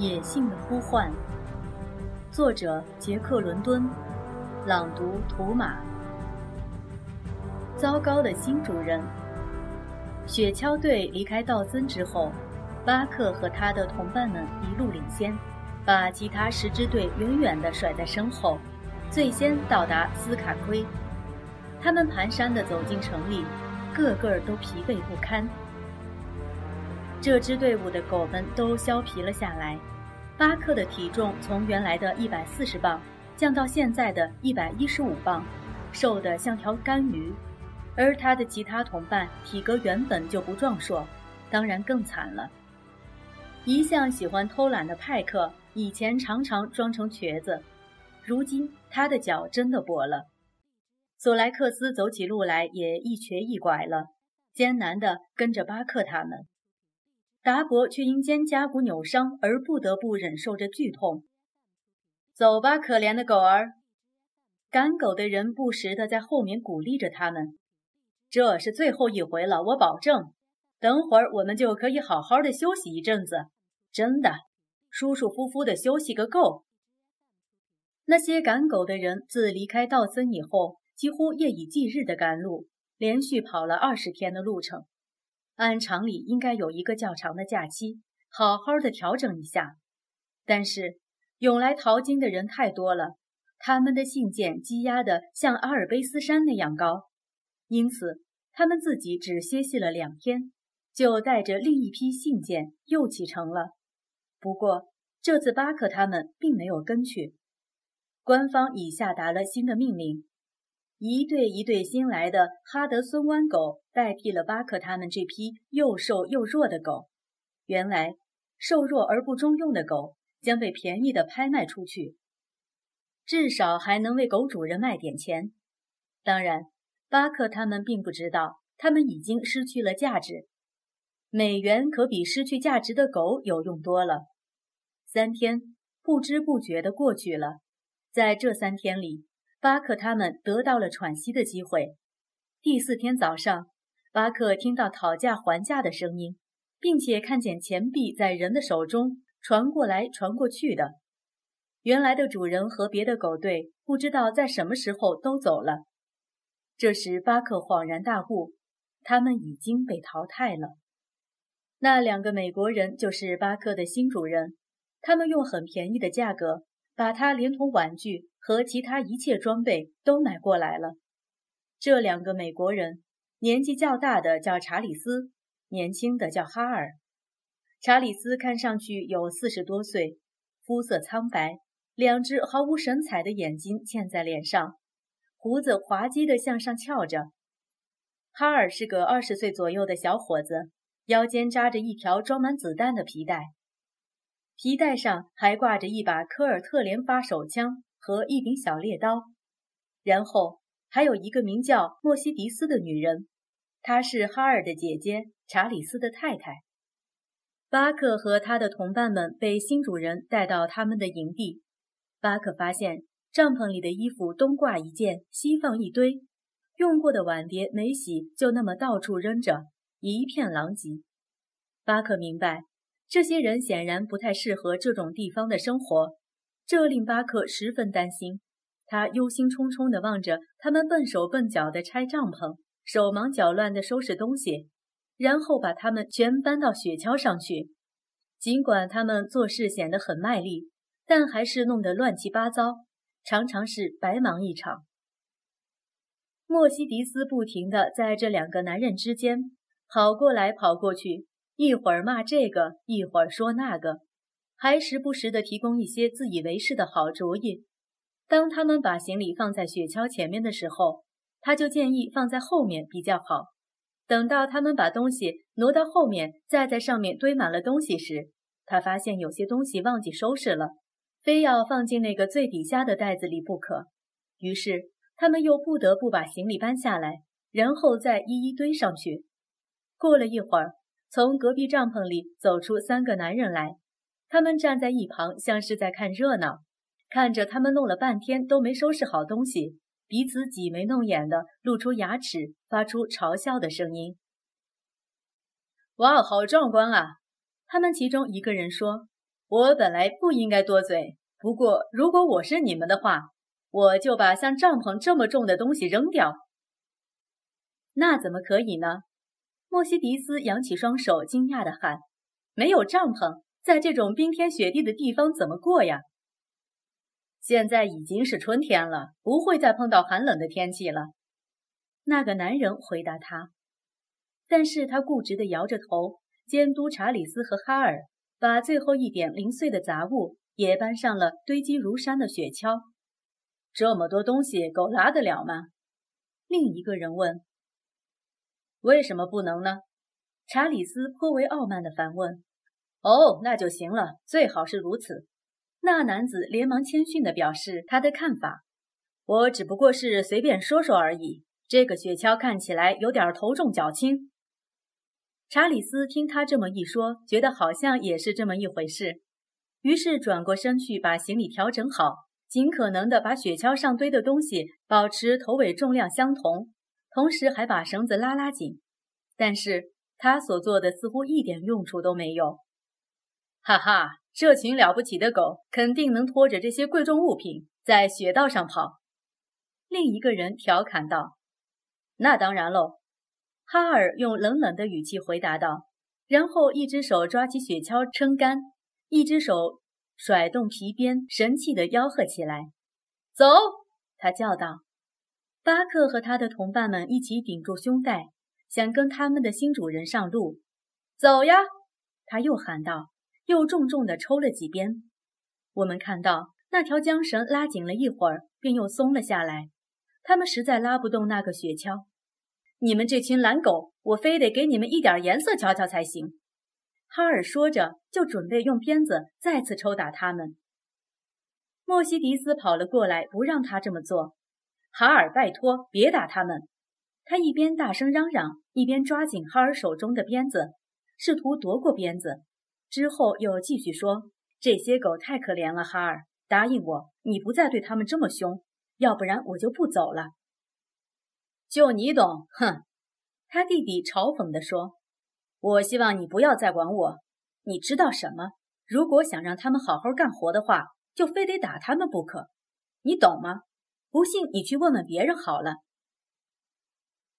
野性的呼唤。作者：杰克·伦敦，朗读：图马。糟糕的新主人。雪橇队离开道森之后，巴克和他的同伴们一路领先，把其他十支队远远地甩在身后，最先到达斯卡奎。他们蹒跚地走进城里，个个都疲惫不堪。这支队伍的狗们都削皮了下来。巴克的体重从原来的一百四十磅降到现在的一百一十五磅，瘦得像条干鱼。而他的其他同伴体格原本就不壮硕，当然更惨了。一向喜欢偷懒的派克以前常常装成瘸子，如今他的脚真的跛了。索莱克斯走起路来也一瘸一拐了，艰难地跟着巴克他们。达伯却因肩胛骨扭伤而不得不忍受着剧痛。走吧，可怜的狗儿！赶狗的人不时地在后面鼓励着他们。这是最后一回了，我保证。等会儿我们就可以好好的休息一阵子，真的，舒舒服服的休息个够。那些赶狗的人自离开道森以后，几乎夜以继日的赶路，连续跑了二十天的路程。按常理应该有一个较长的假期，好好的调整一下。但是涌来淘金的人太多了，他们的信件积压的像阿尔卑斯山那样高，因此他们自己只歇息了两天，就带着另一批信件又启程了。不过这次巴克他们并没有跟去，官方已下达了新的命令。一对一对新来的哈德森湾狗代替了巴克他们这批又瘦又弱的狗。原来，瘦弱而不中用的狗将被便宜的拍卖出去，至少还能为狗主人卖点钱。当然，巴克他们并不知道，他们已经失去了价值。美元可比失去价值的狗有用多了。三天不知不觉地过去了，在这三天里。巴克他们得到了喘息的机会。第四天早上，巴克听到讨价还价的声音，并且看见钱币在人的手中传过来传过去的。原来的主人和别的狗队不知道在什么时候都走了。这时，巴克恍然大悟，他们已经被淘汰了。那两个美国人就是巴克的新主人，他们用很便宜的价格。把他连同玩具和其他一切装备都买过来了。这两个美国人，年纪较大的叫查理斯，年轻的叫哈尔。查理斯看上去有四十多岁，肤色苍白，两只毫无神采的眼睛嵌在脸上，胡子滑稽地向上翘着。哈尔是个二十岁左右的小伙子，腰间扎着一条装满子弹的皮带。皮带上还挂着一把科尔特连发手枪和一柄小猎刀，然后还有一个名叫莫西迪斯的女人，她是哈尔的姐姐查理斯的太太。巴克和他的同伴们被新主人带到他们的营地。巴克发现帐篷里的衣服东挂一件，西放一堆，用过的碗碟没洗就那么到处扔着，一片狼藉。巴克明白。这些人显然不太适合这种地方的生活，这令巴克十分担心。他忧心忡忡地望着他们笨手笨脚地拆帐篷，手忙脚乱地收拾东西，然后把他们全搬到雪橇上去。尽管他们做事显得很卖力，但还是弄得乱七八糟，常常是白忙一场。莫西迪斯不停地在这两个男人之间跑过来跑过去。一会儿骂这个，一会儿说那个，还时不时地提供一些自以为是的好主意。当他们把行李放在雪橇前面的时候，他就建议放在后面比较好。等到他们把东西挪到后面，再在上面堆满了东西时，他发现有些东西忘记收拾了，非要放进那个最底下的袋子里不可。于是他们又不得不把行李搬下来，然后再一一堆上去。过了一会儿。从隔壁帐篷里走出三个男人来，他们站在一旁，像是在看热闹。看着他们弄了半天都没收拾好东西，彼此挤眉弄眼的，露出牙齿，发出嘲笑的声音。“哇，好壮观啊！”他们其中一个人说。我本来不应该多嘴，不过如果我是你们的话，我就把像帐篷这么重的东西扔掉。那怎么可以呢？莫西迪斯扬起双手，惊讶地喊：“没有帐篷，在这种冰天雪地的地方怎么过呀？”现在已经是春天了，不会再碰到寒冷的天气了。那个男人回答他，但是他固执地摇着头，监督查理斯和哈尔。把最后一点零碎的杂物也搬上了堆积如山的雪橇。这么多东西，狗拉得了吗？另一个人问。为什么不能呢？查理斯颇为傲慢地反问。哦，那就行了，最好是如此。那男子连忙谦逊地表示他的看法。我只不过是随便说说而已。这个雪橇看起来有点头重脚轻。查理斯听他这么一说，觉得好像也是这么一回事，于是转过身去把行李调整好，尽可能的把雪橇上堆的东西保持头尾重量相同，同时还把绳子拉拉紧。但是他所做的似乎一点用处都没有。哈哈，这群了不起的狗肯定能拖着这些贵重物品在雪道上跑。另一个人调侃道：“那当然喽。”哈尔用冷冷的语气回答道，然后一只手抓起雪橇撑杆，一只手甩动皮鞭，神气地吆喝起来：“走！”他叫道。巴克和他的同伴们一起顶住胸带，想跟他们的新主人上路。走呀！他又喊道，又重重地抽了几鞭。我们看到那条缰绳拉紧了一会儿，便又松了下来。他们实在拉不动那个雪橇。你们这群懒狗，我非得给你们一点颜色瞧瞧才行。”哈尔说着，就准备用鞭子再次抽打他们。莫西迪斯跑了过来，不让他这么做。哈尔，拜托，别打他们！他一边大声嚷嚷，一边抓紧哈尔手中的鞭子，试图夺过鞭子。之后又继续说：“这些狗太可怜了，哈尔，答应我，你不再对他们这么凶，要不然我就不走了。”就你懂，哼！他弟弟嘲讽地说：“我希望你不要再管我。你知道什么？如果想让他们好好干活的话，就非得打他们不可。你懂吗？不信你去问问别人好了。”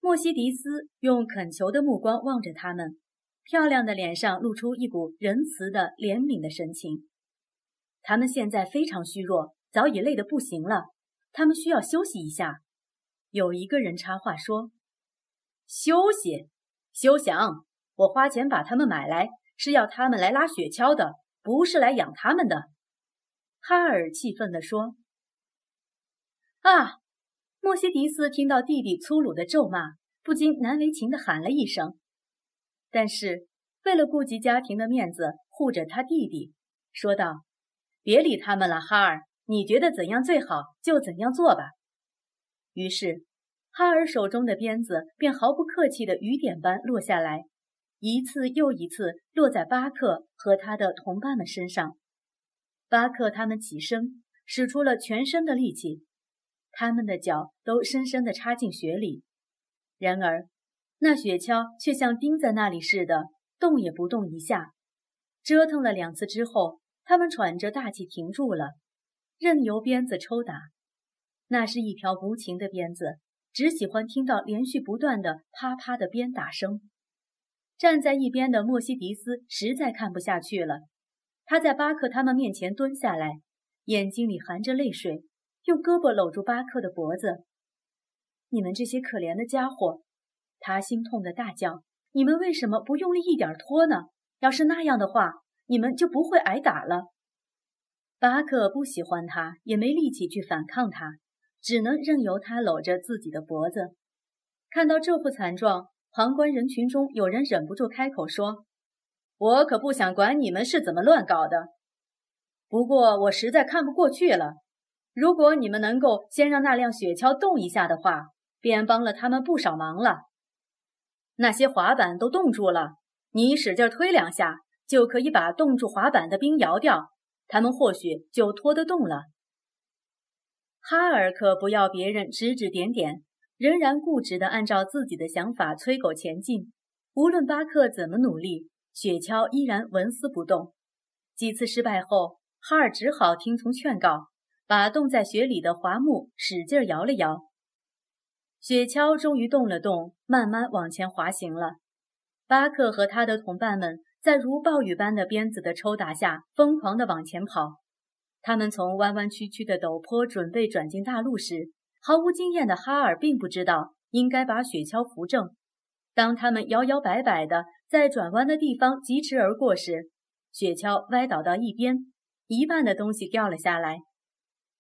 莫西迪斯用恳求的目光望着他们，漂亮的脸上露出一股仁慈的怜悯的神情。他们现在非常虚弱，早已累得不行了，他们需要休息一下。有一个人插话说：“休息，休想！我花钱把他们买来，是要他们来拉雪橇的，不是来养他们的。”哈尔气愤地说。“啊！”莫西迪斯听到弟弟粗鲁的咒骂，不禁难为情地喊了一声。但是为了顾及家庭的面子，护着他弟弟，说道：“别理他们了，哈尔，你觉得怎样最好，就怎样做吧。”于是，哈尔手中的鞭子便毫不客气的雨点般落下来，一次又一次落在巴克和他的同伴们身上。巴克他们起身，使出了全身的力气，他们的脚都深深地插进雪里。然而，那雪橇却像钉在那里似的，动也不动一下。折腾了两次之后，他们喘着大气停住了，任由鞭子抽打。那是一条无情的鞭子，只喜欢听到连续不断的啪啪的鞭打声。站在一边的莫西迪斯实在看不下去了，他在巴克他们面前蹲下来，眼睛里含着泪水，用胳膊搂住巴克的脖子。你们这些可怜的家伙，他心痛的大叫：“你们为什么不用力一点拖呢？要是那样的话，你们就不会挨打了。”巴克不喜欢他，也没力气去反抗他。只能任由他搂着自己的脖子。看到这副惨状，旁观人群中有人忍不住开口说：“我可不想管你们是怎么乱搞的，不过我实在看不过去了。如果你们能够先让那辆雪橇动一下的话，便帮了他们不少忙了。那些滑板都冻住了，你使劲推两下，就可以把冻住滑板的冰摇掉，他们或许就拖得动了。”哈尔可不要别人指指点点，仍然固执地按照自己的想法催狗前进。无论巴克怎么努力，雪橇依然纹丝不动。几次失败后，哈尔只好听从劝告，把冻在雪里的桦木使劲摇了摇。雪橇终于动了动，慢慢往前滑行了。巴克和他的同伴们在如暴雨般的鞭子的抽打下，疯狂地往前跑。他们从弯弯曲曲的陡坡准备转进大路时，毫无经验的哈尔并不知道应该把雪橇扶正。当他们摇摇摆摆地在转弯的地方疾驰而过时，雪橇歪倒到一边，一半的东西掉了下来。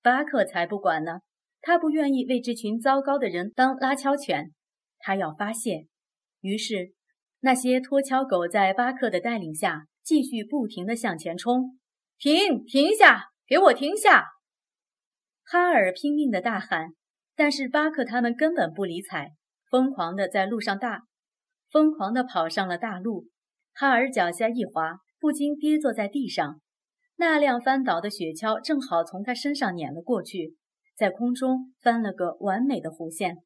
巴克才不管呢。他不愿意为这群糟糕的人当拉橇犬，他要发泄。于是，那些拖橇狗在巴克的带领下继续不停地向前冲。停！停下！给我停下！哈尔拼命地大喊，但是巴克他们根本不理睬，疯狂地在路上大，疯狂地跑上了大路。哈尔脚下一滑，不禁跌坐在地上。那辆翻倒的雪橇正好从他身上碾了过去。在空中翻了个完美的弧线，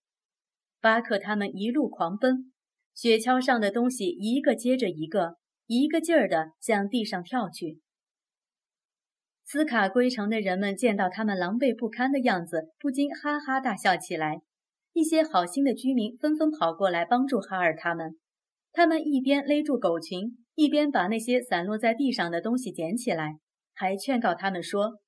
巴克他们一路狂奔，雪橇上的东西一个接着一个，一个劲儿地向地上跳去。斯卡归城的人们见到他们狼狈不堪的样子，不禁哈哈大笑起来。一些好心的居民纷纷跑过来帮助哈尔他们，他们一边勒住狗群，一边把那些散落在地上的东西捡起来，还劝告他们说。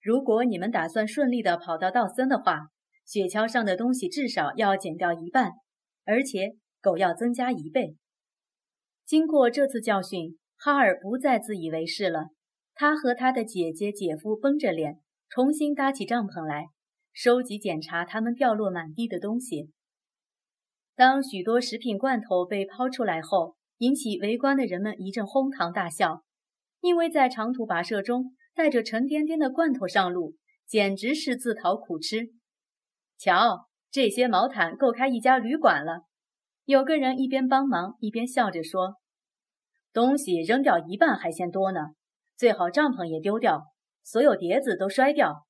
如果你们打算顺利地跑到道森的话，雪橇上的东西至少要减掉一半，而且狗要增加一倍。经过这次教训，哈尔不再自以为是了。他和他的姐姐、姐夫绷着脸，重新搭起帐篷来，收集检查他们掉落满地的东西。当许多食品罐头被抛出来后，引起围观的人们一阵哄堂大笑，因为在长途跋涉中。带着沉甸甸的罐头上路，简直是自讨苦吃。瞧，这些毛毯够开一家旅馆了。有个人一边帮忙一边笑着说：“东西扔掉一半还嫌多呢，最好帐篷也丢掉，所有碟子都摔掉。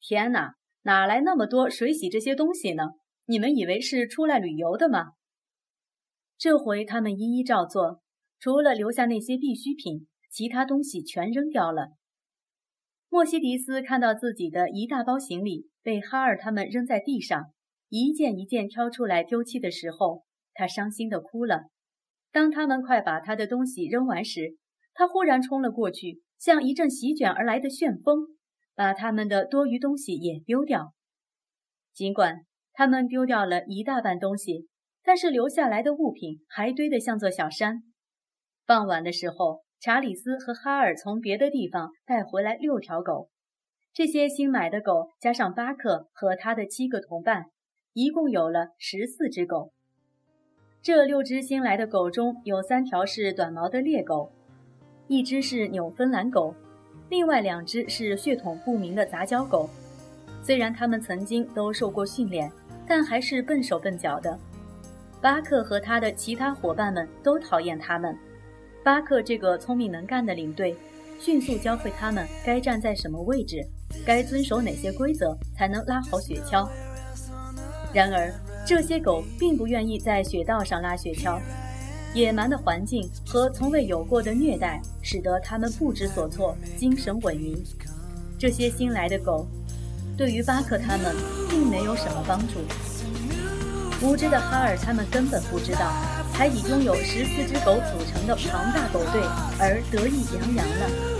天哪，哪来那么多水洗这些东西呢？你们以为是出来旅游的吗？”这回他们一一照做，除了留下那些必需品，其他东西全扔掉了。莫西迪斯看到自己的一大包行李被哈尔他们扔在地上，一件一件挑出来丢弃的时候，他伤心地哭了。当他们快把他的东西扔完时，他忽然冲了过去，像一阵席卷而来的旋风，把他们的多余东西也丢掉。尽管他们丢掉了一大半东西，但是留下来的物品还堆得像座小山。傍晚的时候。查理斯和哈尔从别的地方带回来六条狗，这些新买的狗加上巴克和他的七个同伴，一共有了十四只狗。这六只新来的狗中有三条是短毛的猎狗，一只是纽芬兰狗，另外两只是血统不明的杂交狗。虽然它们曾经都受过训练，但还是笨手笨脚的。巴克和他的其他伙伴们都讨厌它们。巴克这个聪明能干的领队，迅速教会他们该站在什么位置，该遵守哪些规则才能拉好雪橇。然而，这些狗并不愿意在雪道上拉雪橇，野蛮的环境和从未有过的虐待，使得它们不知所措，精神萎靡。这些新来的狗，对于巴克他们并没有什么帮助。无知的哈尔他们根本不知道。还以拥有十四只狗组成的庞大狗队而得意洋洋呢。